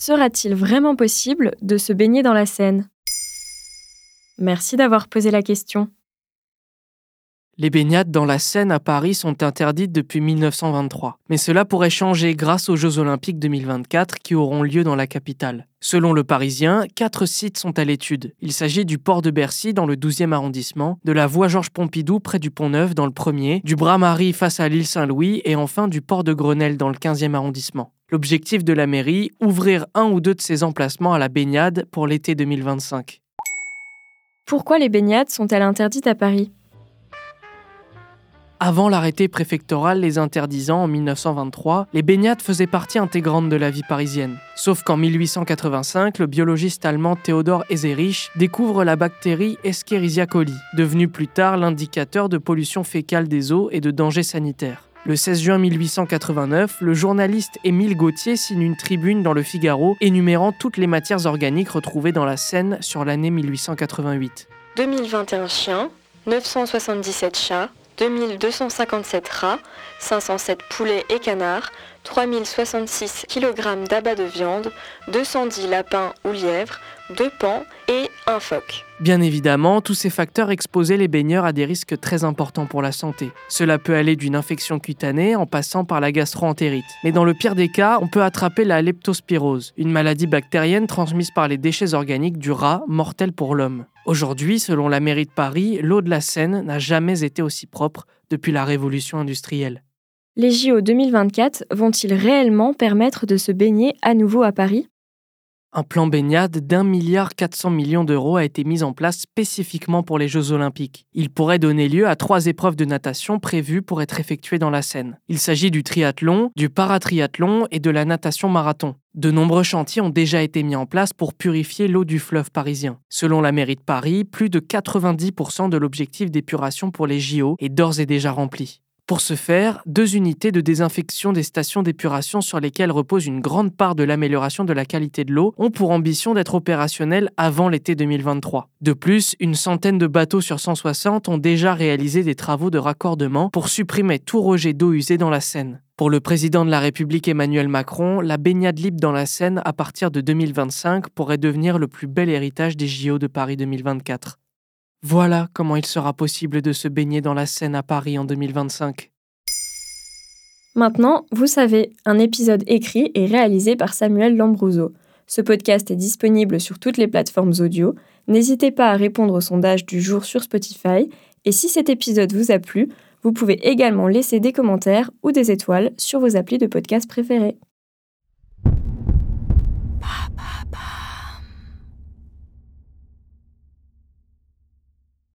Sera-t-il vraiment possible de se baigner dans la Seine? Merci d'avoir posé la question. Les baignades dans la Seine à Paris sont interdites depuis 1923, mais cela pourrait changer grâce aux Jeux olympiques 2024 qui auront lieu dans la capitale. Selon le Parisien, quatre sites sont à l'étude. Il s'agit du port de Bercy dans le 12e arrondissement, de la voie Georges Pompidou près du Pont Neuf dans le premier, du Bras-Marie face à l'île Saint-Louis et enfin du port de Grenelle dans le 15e arrondissement. L'objectif de la mairie, ouvrir un ou deux de ces emplacements à la baignade pour l'été 2025. Pourquoi les baignades sont-elles interdites à Paris? Avant l'arrêté préfectoral les interdisant en 1923, les baignades faisaient partie intégrante de la vie parisienne. Sauf qu'en 1885, le biologiste allemand Theodor Eserich découvre la bactérie Escherichia coli, devenue plus tard l'indicateur de pollution fécale des eaux et de dangers sanitaires. Le 16 juin 1889, le journaliste Émile Gauthier signe une tribune dans le Figaro énumérant toutes les matières organiques retrouvées dans la Seine sur l'année 1888. 2021 chiens, 977 chats, 2257 rats, 507 poulets et canards, 3066 kg d'abat de viande, 210 lapins ou lièvres, 2 pans et un phoque. Bien évidemment, tous ces facteurs exposaient les baigneurs à des risques très importants pour la santé. Cela peut aller d'une infection cutanée en passant par la gastroentérite. Mais dans le pire des cas, on peut attraper la leptospirose, une maladie bactérienne transmise par les déchets organiques du rat, mortelle pour l'homme. Aujourd'hui, selon la mairie de Paris, l'eau de la Seine n'a jamais été aussi propre depuis la révolution industrielle. Les JO 2024 vont-ils réellement permettre de se baigner à nouveau à Paris? Un plan baignade d'un milliard 400 millions d'euros a été mis en place spécifiquement pour les Jeux Olympiques. Il pourrait donner lieu à trois épreuves de natation prévues pour être effectuées dans la Seine. Il s'agit du triathlon, du paratriathlon et de la natation marathon. De nombreux chantiers ont déjà été mis en place pour purifier l'eau du fleuve parisien. Selon la mairie de Paris, plus de 90% de l'objectif d'épuration pour les JO est d'ores et déjà rempli. Pour ce faire, deux unités de désinfection des stations d'épuration sur lesquelles repose une grande part de l'amélioration de la qualité de l'eau ont pour ambition d'être opérationnelles avant l'été 2023. De plus, une centaine de bateaux sur 160 ont déjà réalisé des travaux de raccordement pour supprimer tout rejet d'eau usée dans la Seine. Pour le président de la République Emmanuel Macron, la baignade libre dans la Seine à partir de 2025 pourrait devenir le plus bel héritage des JO de Paris 2024. Voilà comment il sera possible de se baigner dans la Seine à Paris en 2025. Maintenant, vous savez, un épisode écrit et réalisé par Samuel Lambrouzo. Ce podcast est disponible sur toutes les plateformes audio. N'hésitez pas à répondre au sondage du jour sur Spotify. Et si cet épisode vous a plu, vous pouvez également laisser des commentaires ou des étoiles sur vos applis de podcast préférés.